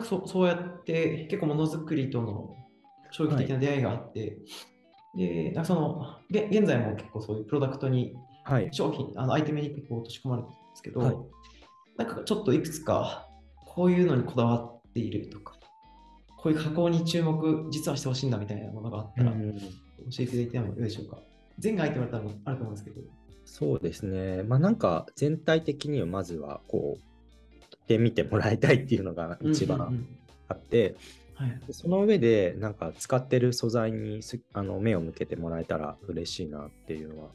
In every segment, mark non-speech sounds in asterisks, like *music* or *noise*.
なんかそそうやって結構ものづくりとの衝撃的な出会いがあって、で、なんかその、げ現在も結構そういうプロダクトにはい。商品、あのアイテムに結構落とし込まれてるんですけど、はいなんかちょっといくつかこういうのにこだわっているとか、こういう加工に注目実はしてほしいんだみたいなものがあったら、うん教えていただいてもよいでしょうか？全がアイテムだったらあると思うんですけど。そうですね。まあなんか全体的にはまずはこう、着てみてもらいたいっていうのが一番あって、はい。その上でなんか使ってる素材にすあの目を向けてもらえたら嬉しいなっていうのは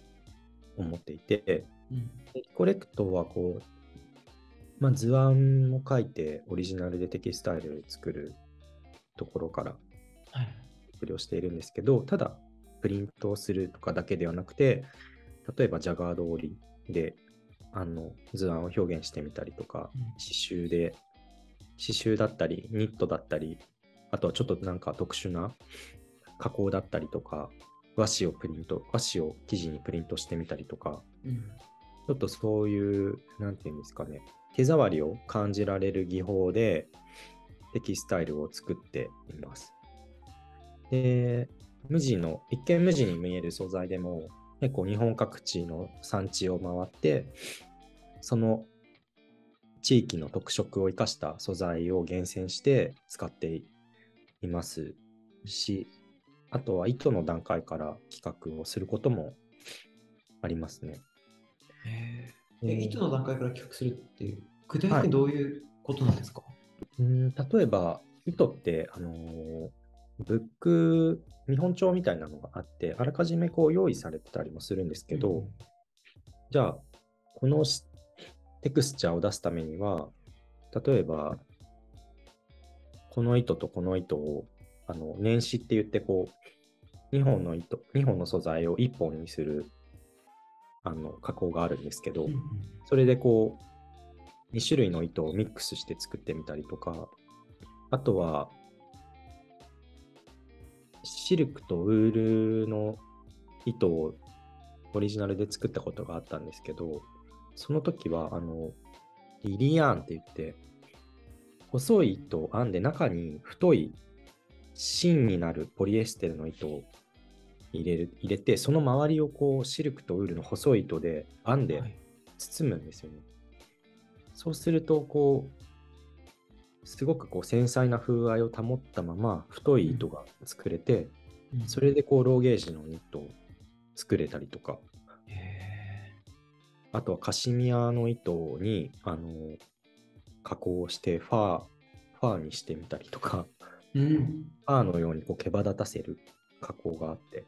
思っていて、うんコレクトはこう、まあ、図案を書いてオリジナルでテキスタイルを作るところからはい。作りをしているんですけど、ただプリントをするとかだけではなくて、例えばジャガード織りであの図案を表現してみたりとか、うん刺繍で、刺繍だったり、ニットだったり、あとはちょっとなんか特殊な加工だったりとか、和紙をプリント、和紙を生地にプリントしてみたりとか、うんちょっとそういう、なんていうんですかね、手触りを感じられる技法でテキスタイルを作っています。で、無地の、一見無地に見える素材でも、結構日本各地の産地を回って、その地域の特色を生かした素材を厳選して使っていますし、あとは糸の段階から企画をすることもありますね。えうん。糸の段階から企画するっていう、具体的にどういうことなんですか、うん例えば、糸って、あのーブック、見本帳みたいなのがあって、あらかじめこう用意されてたりもするんですけど、うん。じゃあ、このしテクスチャーを出すためには、例えば、この糸とこの糸を、あの、年始って言って、こう、2本の糸、2本の素材を1本にする、あの、加工があるんですけど、それでこう、2種類の糸をミックスして作ってみたりとか、あとは、シルクとウールの糸をオリジナルで作ったことがあったんですけど、その時は、あの、リリアーンって言って、細い糸を編んで中に太い芯になるポリエステルの糸を入れる入れて、その周りをこうシルクとウールの細い糸で編んではい。包むんですよね。そうすると、こう、すごくこう繊細な風合いを保ったまま太い糸が作れて、うん。それでこうローゲージのニットを作れたりとか、へあとはカシミヤの糸にあの加工をしてファー、ファーにしてみたりとか、ーうん。ファーのようにこう毛羽立たせる加工があって、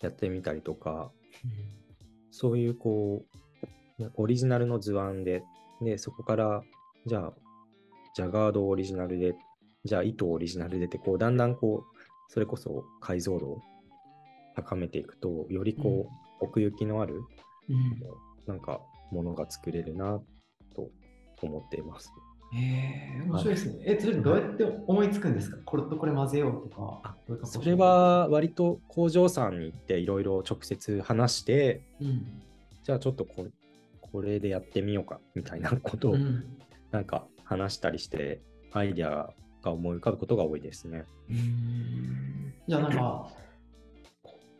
やってみたりとか、そういうこう、オリジナルの図案で、で、そこから、じゃあ、ジャガードオリジナルで、じゃあ糸オリジナルでって、こう、だんだんこう、それこそ解像度を高めていくと、よりこう、奥行きのある、うんなんか、ものが作れるな、と思っています。へえ面白いですね。え、それどうやって思いつくんですか？これとこれ混ぜようとかそうれ、は、割と工場さんに行って、いろいろ直接話して、うん。じゃあちょっとこれ、これでやってみようか、みたいなことを、うんなんか話したりして、アイデアが思い浮かぶことが多いですね。うんじゃあなんか、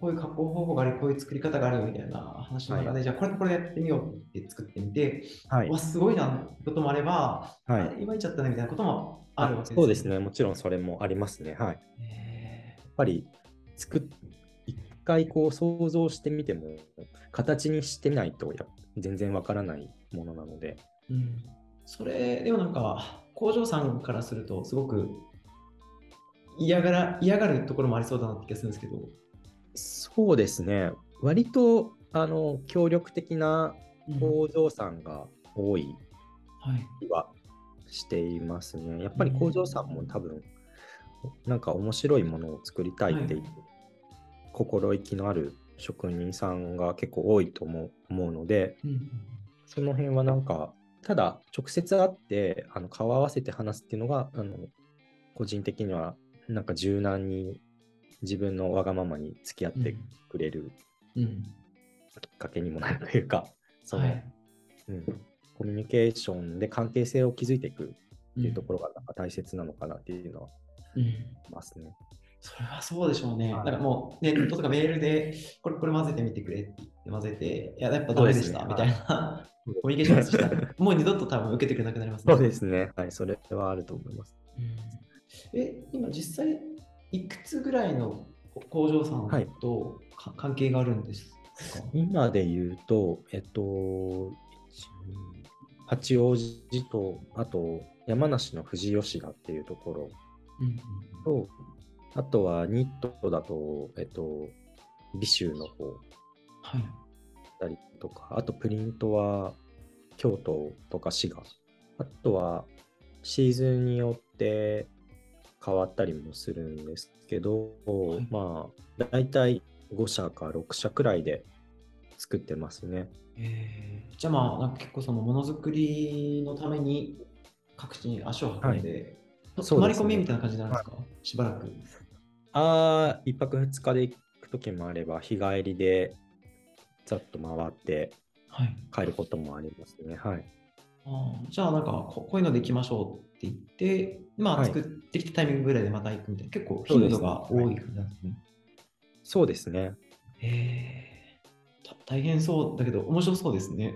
こういう加工方法があり、こういう作り方があるよみたいな話の中で、じゃあこれとこれやってみようって作ってみて、はいわ、すごいなってこともあれば、はいあ今言っちゃったねみたいなこともあるわけですそうですね。もちろんそれもありますね。はい。やっへぱり、作っ、一回こう想像してみても、形にしてないとや全然わからないものなので、ーうん。それ、でもなんか、工場さんからすると、すごく嫌がら嫌がるところもありそうだなって気がするんですけど、そうですね。割と、あの、協力的なうん工場さんが多いはい。気はしていますね。やっぱり工場さんも多分、なんか面白いものを作りたいっていう、はい心意気のある職人さんが結構多いと思う思うので、うんその辺はなんか、ただ直接会ってあの顔合わせて話すっていうのが、あの個人的にはなんか柔軟に自分のわがままに付き合ってくれるうん。きっかけにもなるというか、その、はい。うん、コミュニケーションで関係性を築いていくっていうところがなんか大切なのかなっていうのはうん。ますね。それはそうでしょうね。はい。なんかもうネットとかメールで、これこれ混ぜてみてくれって混ぜて、いや、やっぱダメでした、そうみたいな、コミュニケーションしたら、もう二度と多分受けてくれなくなりますそうですね。はい、それはあると思います。うん。え、今実際、いくつぐらいの工場さんはい。関係があるんですか、今で言うと、えっと、1 2八王子と、あと山梨の富士吉田っていうところ。うんと、あとはニットだと、えっと、美州の方。はい。たりとか、あとプリントは京都とか滋賀、あとはシーズンによって変わったりもするんですけど、いまあ、大体5社か6社くらいで作ってますね。えーじゃあまあ、なんか結構そのものづくりのために各地に足を運んで、と泊まり込みみたいな感じになるんですか、しばらく。ああ、1泊2日で行くときもあれば、日帰りでざっと回ってはい。帰ることもありますね。はい。あーじゃあなんかここういうので行きましょうって言って、まあはい作ってきたタイミングぐらいでまた行くみたいな、結構そうです頻度が多い感じなんですね。そうですね。へえた大変そうだけど面白そうですね。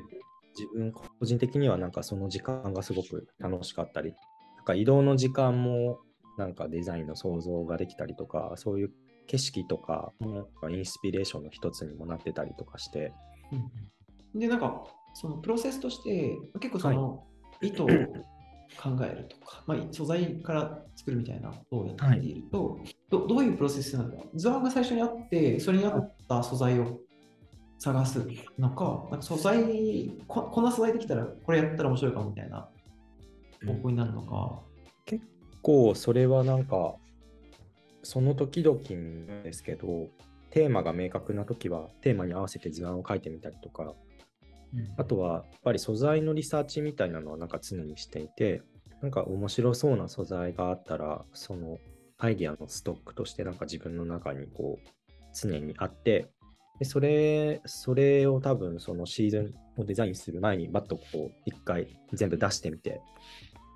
自分個人的にはなんかその時間がすごく楽しかったり、なんか移動の時間もなんかデザインの想像ができたりとか、そういう景色とかもインスピレーションの一つにもなってたりとかして、で、なんかそのプロセスとして結構その糸を考えるとか、まあ、素材から作るみたいなことをやっていると、どどういうプロセスなのか。図案が最初にあって、それに合った素材を探すのか、なんか素材こ、こんな素材できたらこれやったら面白いかもみたいな方向になるのか。結構それはなんかその時々ですけど、テーマが明確な時はテーマに合わせて図案を書いてみたりとか、あとはやっぱり素材のリサーチみたいなのはなんか常にしていて、なんか面白そうな素材があったら、そのアイディアのストックとしてなんか自分の中にこう常にあって、でそれ、それを多分そのシーズンをデザインする前にバッとこう一回全部出してみて、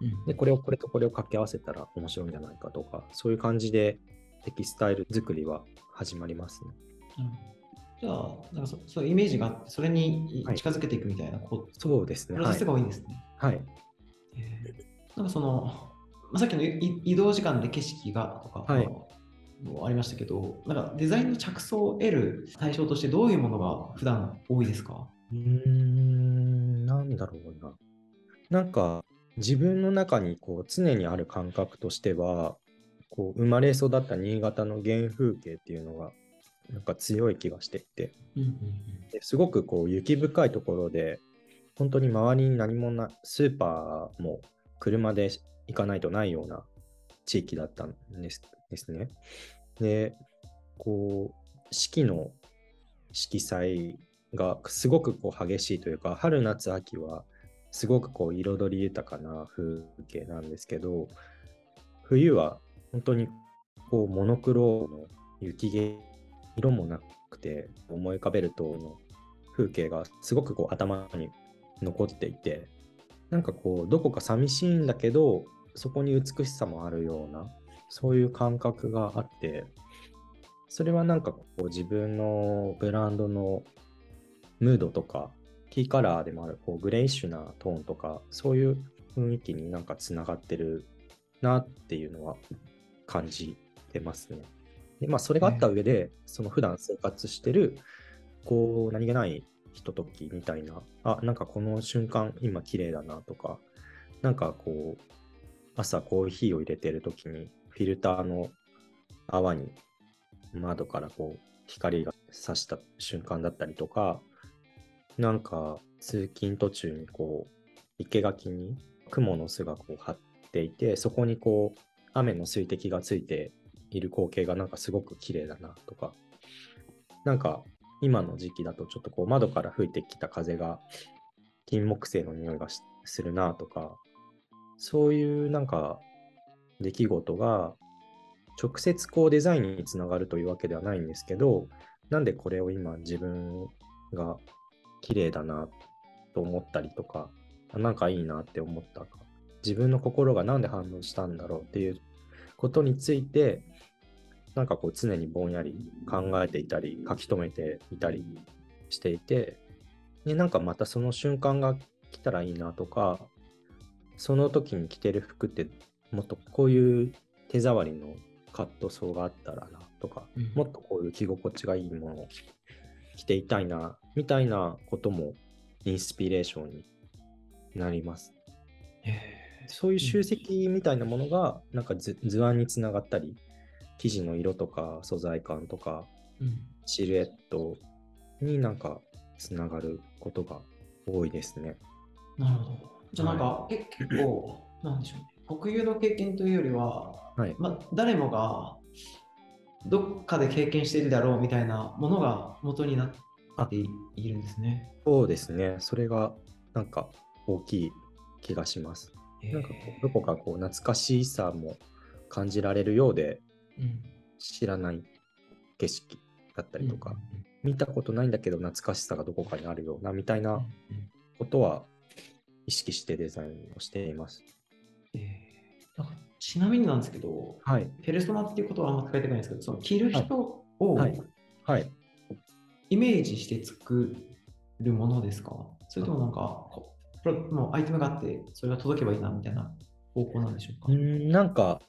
うんで、これをこれとこれを掛け合わせたら面白いんじゃないかとか、そういう感じでテキスタイル作りは始まりますね。うんじゃあ、なんかそそういうイメージがあって、それにはい近づけていくみたいな、こうそうですね。プロセスはい。が多いんですね。はい、へーなんかその、まあ、さっきのい移動時間で景色がとか、はいまあもありましたけど、なんかデザインの着想を得る対象としてどういうものが普段多いですか？うーん、なんだろうな。なんか、自分の中にこう常にある感覚としては、こう生まれ育った新潟の原風景っていうのが、なんか強い気がしていて、うんうんですごくこう雪深いところで、本当に周りに何もない、スーパーも車で行かないとないような地域だったんですですね。で、こう、四季の色彩がすごくこう激しいというか、春夏秋はすごくこう彩り豊かな風景なんですけど、冬は本当にこうモノクロの雪景色もなくて思い浮かべるとの風景がすごくこう頭に残っていてなんかこうどこか寂しいんだけどそこに美しさもあるようなそういう感覚があってそれはなんかこう自分のブランドのムードとかキーカラーでもあるこうグレイッシュなトーンとかそういう雰囲気になんかつながってるなっていうのは感じてますね。でまあ、それがあった上で、その普段生活してる、こう、何気ないひとときみたいな、あ、なんかこの瞬間、今綺麗だなとか、なんかこう、朝コーヒーを入れてるときに、フィルターの泡に窓からこう、光が差した瞬間だったりとか、なんか通勤途中にこう、生垣に雲の巣がこう張っていて、そこにこう、雨の水滴がついている光景がなんかすごく綺麗だなとか、なんか今の時期だとちょっとこう窓から吹いてきた風が金木犀の匂いがするなとか、そういうなんか出来事が直接こうデザインにつながるというわけではないんですけど、なんでこれを今自分が綺麗だなと思ったりとか、あなんかいいなって思ったか。自分の心が何で反応したんだろうっていうことについて、なんかこう常にぼんやり考えていたり、書き留めていたりしていて、で、なんかまたその瞬間が来たらいいなとか、その時に着てる服ってもっとこういう手触りのカットソーがあったらなとか、うん、もっとこういう着心地がいいものを着ていたいなみたいなこともインスピレーションになります。そういう集積みたいなものがなんか図案につながったり生地の色とか素材感とか、シルエットになんかつながることが多いですね。なるほど。じゃあなんか、はい、結構 *clears throat* なんでしょうね国有の経験というよりは、はいまあ、誰もがどっかで経験しているだろうみたいなものが元になっているんですね。そうですね。それがなんか大きい気がします。なんかこうどこかこう懐かしさも感じられるようで、うん、知らない景色だったりとか、見たことないんだけど懐かしさがどこかにあるようなみたいなことは意識してデザインをしています。えー、ちなみになんですけど、はい、ペルソナっていうことはあんま使いたくないんですけど、その着る人を、はい、はい、イメージして作るものですか？それともなんか、これもうアイテムがあって、それが届けばいいなみたいな方向なんでしょうか？んなんか、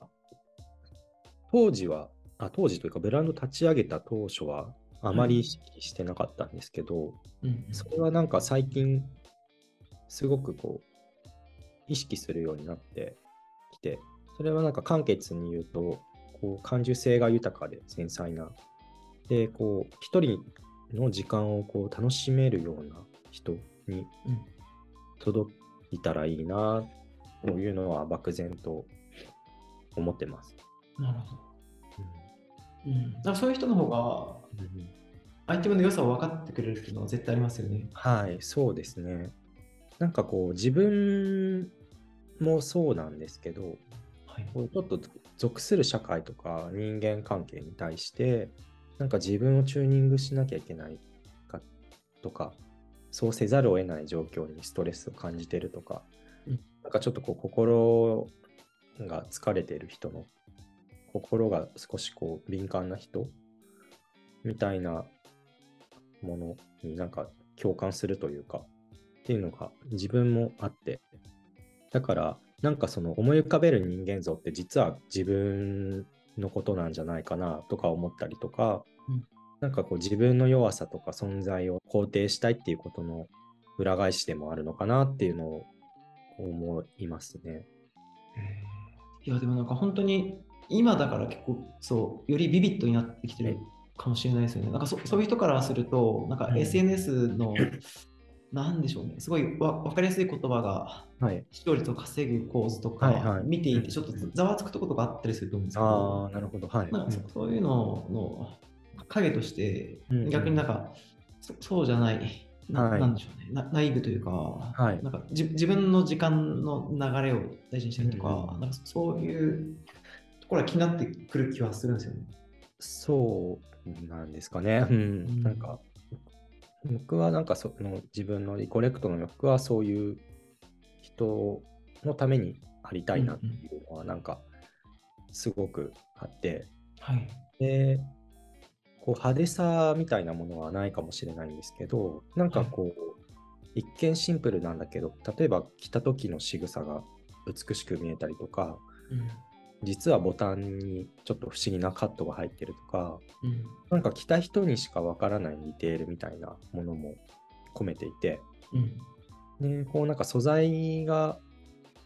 当時はあ、当時というか、ブランド立ち上げた当初は、あまり意識してなかったんですけど、うん、それはなんか最近、すごくこう、意識するようになってきて、それはなんか簡潔に言うと、こう感受性が豊かで繊細な、で、こう、一人の時間をこう楽しめるような人に届いたらいいなというのは漠然と思ってます。なるほど。うん、だからそういう人の方が、アイテムの良さを分かってくれるっていうのは絶対ありますよね。はい、そうですね。なんかこう、自分もそうなんですけど、はい、ちょっと属する社会とか人間関係に対して、なんか自分をチューニングしなきゃいけないかとか、そうせざるを得ない状況にストレスを感じてるとか、うん、なんかちょっとこう心が疲れている人の心が少しこう敏感な人？みたいなものになんか共感するというかっていうのが自分もあって。だからなんかその思い浮かべる人間像って実は自分のことなんじゃないかなとか思ったりとか、うん、なんかこう自分の弱さとか存在を肯定したいっていうことの裏返しでもあるのかなっていうのを思いますね。いやでもなんか本当に今だから結構そうよりビビッドになってきてるかもしれないですよね。なんかそそういう人からすると、なんか SNS の、なんでしょうね、すごいわ分かりやすい言葉が、はい、視聴率を稼ぐ構図とか見ていて、ちょっとざわつくとことがあったりすると思うんですけど、あなるほど、はい、なんかそういうのの影として、逆になんか、そそうじゃない、ななんでしょうね。な、ナイブというか、はい、なんかじ自分の時間の流れを大事にしたりとか、うん、なんかそういうこれは気になってくる気はするんですよね。そうなんですかね。うん、なんか、僕はなんかその自分のリコレクトの欲はそういう人のためにありたいなっていうのはなんかすごくあって、はい、でこう派手さみたいなものはないかもしれないんですけどなんかこう、はい、一見シンプルなんだけど例えば着た時の仕草が美しく見えたりとか、うん、実はボタンにちょっと不思議なカットが入ってるとか、うん、なんか着た人にしかわからないディテールみたいなものも込めていて、うん、でこうなんか素材が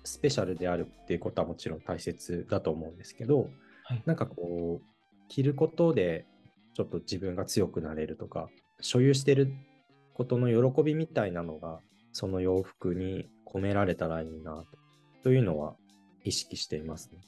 スペシャルであるっていうことはもちろん大切だと思うんですけど、はい、なんかこう着ることでちょっと自分が強くなれるとか所有してることの喜びみたいなのがその洋服に込められたらいいなというのは意識していますね。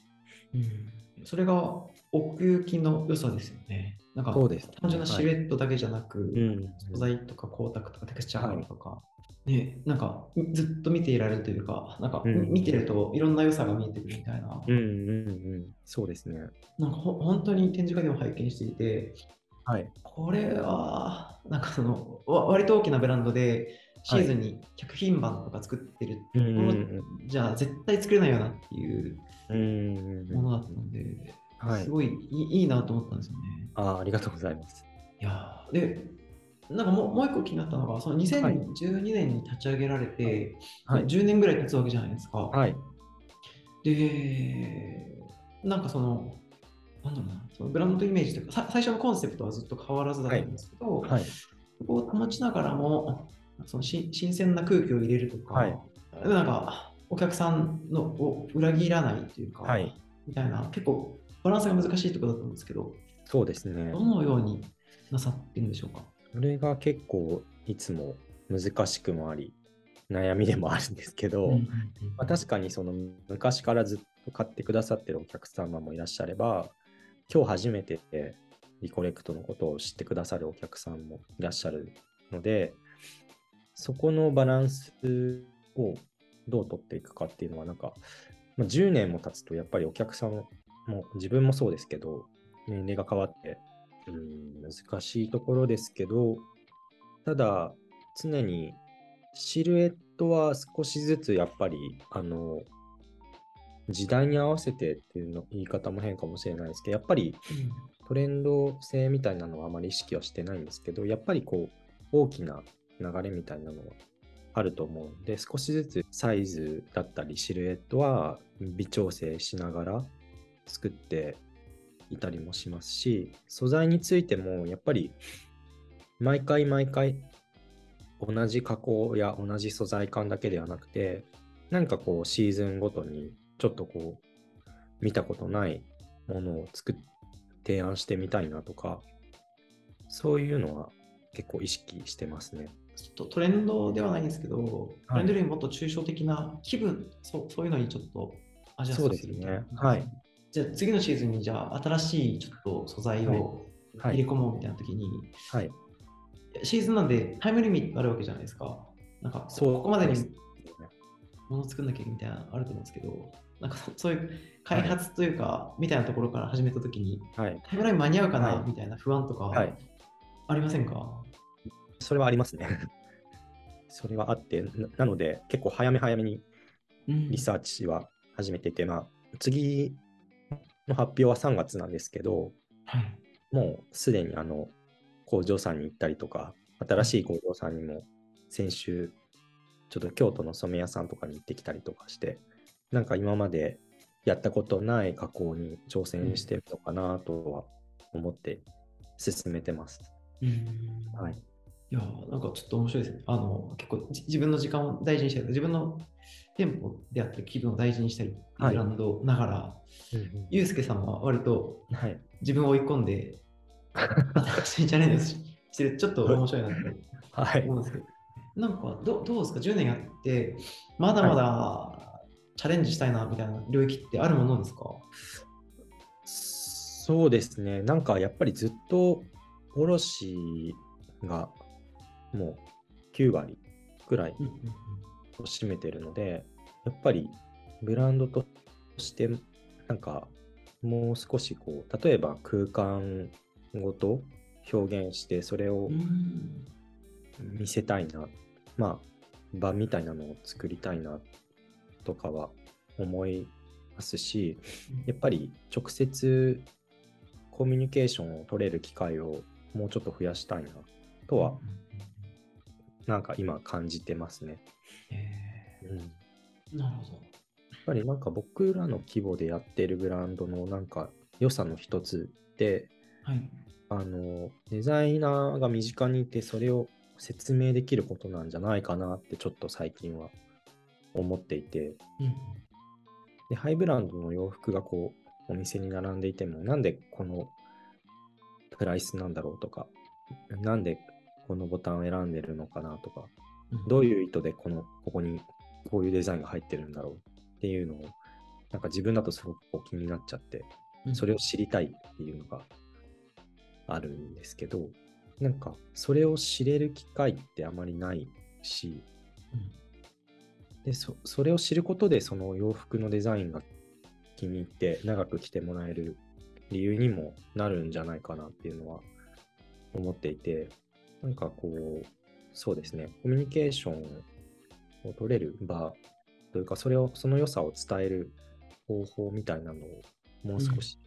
うん、それが奥行きの良さですよね。なんかそうです、単純なシルエットだけじゃなく、はい、素材とか光沢とかテクスチャーとか、はい、ね、なんかずっと見ていられるというか、なんか見てるといろんな良さが見えてくるみたいな。うんうんうん、そうですね。なんかほ本当に展示会でも拝見していて、はい、これは、なんかその、割と大きなブランドで、シーズンに100品番とか作ってるところ、じゃあ絶対作れないよなっていうものだったので、はい、すごいいいいなと思ったんですよね。あありがとうございます。いやで、なんかもうもう一個気になったのが、その2012年に立ち上げられて、はい、10年ぐらい経つわけじゃないですか。はい、で、なんかその、なんだろうな、そのブランドイメージというか、最初のコンセプトはずっと変わらずだったんですけど、はい、そこを保ちながらも、そのし新鮮な空気を入れるとか、はい、なんかお客さんのを裏切らないというか、はい、みたいな、結構バランスが難しいところだと思うんですけど、そうですね。どのようになさってるんでしょうか？それが結構いつも難しくもあり、悩みでもあるんですけど、まあ、確かにその昔からずっと買ってくださってるお客様もいらっしゃれば、今日初めてリコレクトのことを知ってくださるお客さんもいらっしゃるので、そこのバランスをどう取っていくかっていうのは、なんか、まあ、10年も経つと、やっぱりお客さんも、自分もそうですけど、年齢が変わって、うん、難しいところですけど、ただ、常にシルエットは少しずつやっぱり、あの、時代に合わせてっていうの言い方も変かもしれないですけど、やっぱりトレンド性みたいなのはあまり意識はしてないんですけど、やっぱりこう、大きな流れみたいなのはあると思うんで、少しずつサイズだったりシルエットは微調整しながら作っていたりもしますし、素材についてもやっぱり毎回毎回同じ加工や同じ素材感だけではなくて、何かこうシーズンごとにちょっとこう、見たことないものを作っ提案してみたいなとか、そういうのは結構意識してますね。ちょっとトレンドではないんですけど、トレンドよりもっと抽象的な気分、そうそういうのにちょっとアジャストするね。はい。じゃあ次のシーズンにじゃあ新しいちょっと素材を入れ込もうみたいな時に、はい、シーズンなんでタイムリミットあるわけじゃないですか。なんかここまでにもの作んなきゃみたいなのあると思うんですけど、なんかそ *laughs* ういう開発というか、はい、みたいなところから始めたときに、はい、タイムライン間に合うかな、はい、みたいな不安とか、ありませんか？それはありますね。それはあってな、ので結構早め早めにリサーチは始めてて、うん、まあ、次の発表は3月なんですけど、もうすでにあの工場さんに行ったりとか、新しい工場さんにも先週、ちょっと京都の染め屋さんとかに行ってきたりとかして、なんか今までやったことない加工に挑戦してるのかなとは思って進めてます。はい。いやなんかちょっと面白いですね。あの、結構自分の時間を大事にしたり、自分の店舗であったり気分を大事にしたり、ブランドながら、はい、ゆうすけさんは割と自分を追い込んで、新しいチャレンジ *laughs* してる、ちょっと面白いなって思うんですけど、はい、なんかどどうですか、10年やって、まだまだチャレンジしたいなみたいな領域ってあるものですか？そうですね。なんかやっぱりずっと卸がもう9割ぐらいを占めてるので、やっぱりブランドとしてなんかもう少しこう例えば空間ごと表現してそれを見せたいな、まあ場みたいなのを作りたいなとかは思いますし、やっぱり直接コミュニケーションを取れる機会をもうちょっと増やしたいなとは、なんか今感じてますね。うん、なるほど。やっぱりなんか僕らの規模でやってるブランドのなんか良さの一つで、はい、あのデザイナーが身近にいてそれを説明できることなんじゃないかなってちょっと最近は思っていて、うん、でハイブランドの洋服がこうお店に並んでいてもなんでこのプライスなんだろうとかなんでこのボタンを選んでるのかなとか、うん、どういう意図でこのここにこういうデザインが入ってるんだろうっていうのをなんか自分だとすごく気になっちゃって、それを知りたいっていうのがあるんですけど、なんかそれを知れる機会ってあまりないし、でそそれを知ることでその洋服のデザインが気に入って長く着てもらえる理由にもなるんじゃないかなっていうのは思っていてなんかこうそうですね、コミュニケーションを取れる場というか、それを、その良さを伝える方法みたいなのをもう少し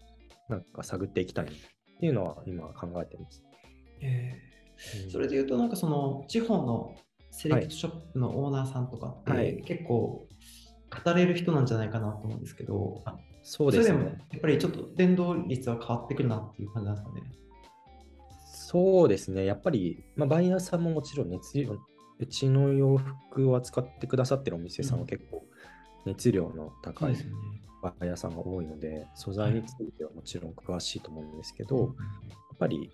なんか探っていきたいっていうのは今考えてます。えー、うん、それで言うと、なんかその地方のセレクトショップのオーナーさんとかって、はい、結構語れる人なんじゃないかなと思うんですけど、そうですね。それでもやっぱりちょっと伝導率は変わってくるなっていう感じなんですかね。そうですね。やっぱり、まあ、バイヤーさんももちろん熱量、うちの洋服を扱ってくださってるお店さんは結構熱量の高いバイヤーさんが多いので、素材についてはもちろん詳しいと思うんですけど、やっぱり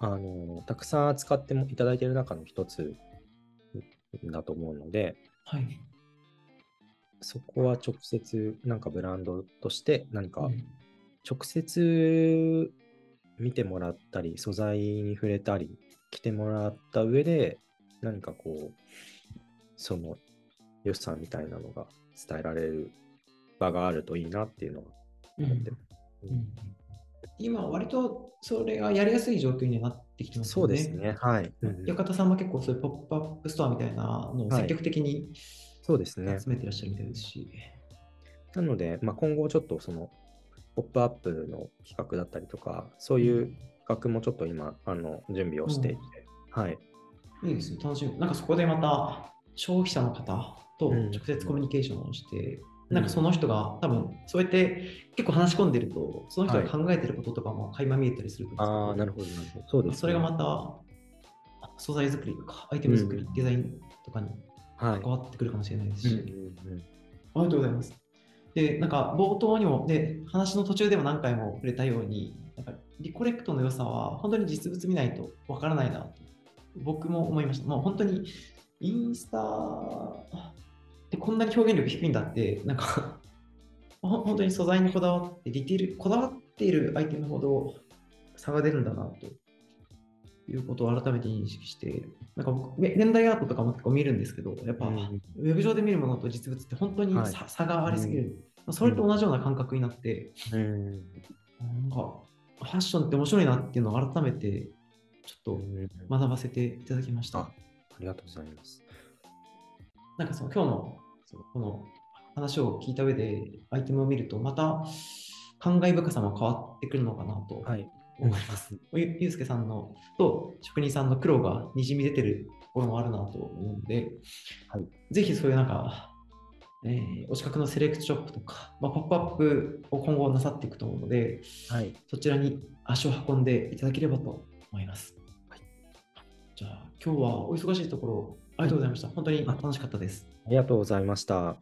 あのたくさん扱ってもいただいている中の一つだと思うので、はい、そこは直接なんかブランドとして何か直接見てもらったり素材に触れたり着てもらった上で何かこうその良さみたいなのが伝えられる場があるといいなっていうのは思ってます。うんうん今、割とそれがやりやすい状況になってきてますね。そうですね。はい。館、うん、さんも結構そういうポップアップストアみたいなのを積極的に、はい、そうですね。集めてらっしゃるみたいですし。なので、まあ、今後ちょっとその、ポップアップの企画だったりとか、そういう企画もちょっと今、あの準備をしていて、うん、はい。いいですね。楽しみ。なんかそこでまた消費者の方と直接コミュニケーションをして、なんかその人が多分そうやって結構話し込んでると、その人が考えてることとかも垣間見えたりすると思うんですけど、ああ、なるほど、なるほど。そうです、ね、それがまた素材作りとか、アイテム作り、うん、デザインとかに関わってくるかもしれないですし、ありがとうございます。で、なんか冒頭にも、で、話の途中でも何回も触れたように、なんかリコレクトの良さは本当に実物見ないとわからないなと、僕も思いました。もう本当にインスタでこんなに表現力低いんだって、なんか *laughs* 本当に素材にこだわって、ディテール、こだわっているアイテムほど差が出るんだなということを改めて認識して、なんか僕、現代アートとかも結構見るんですけど、やっぱ、ウェブ上で見るものと実物って本当に差はい、差がありすぎる、うん、それと同じような感覚になって、うん、なんか、ファッションって面白いなっていうのを改めて、ちょっと学ばせていただきました。ありがとうございます。なんかその今日のこの話を聞いた上でアイテムを見ると、また感慨深さも変わってくるのかなと思います。はい、ゆうすけさんのと職人さんの苦労がにじみ出てるところもあるなと思うので、はい、ぜひそういうなんか、えー、お近くのセレクトショップとか、まあ、ポップアップを今後なさっていくと思うので、はい、そちらに足を運んでいただければと思います。はい、じゃあ今日はお忙しいところありがとうございました。本当に楽しかったです。ありがとうございました。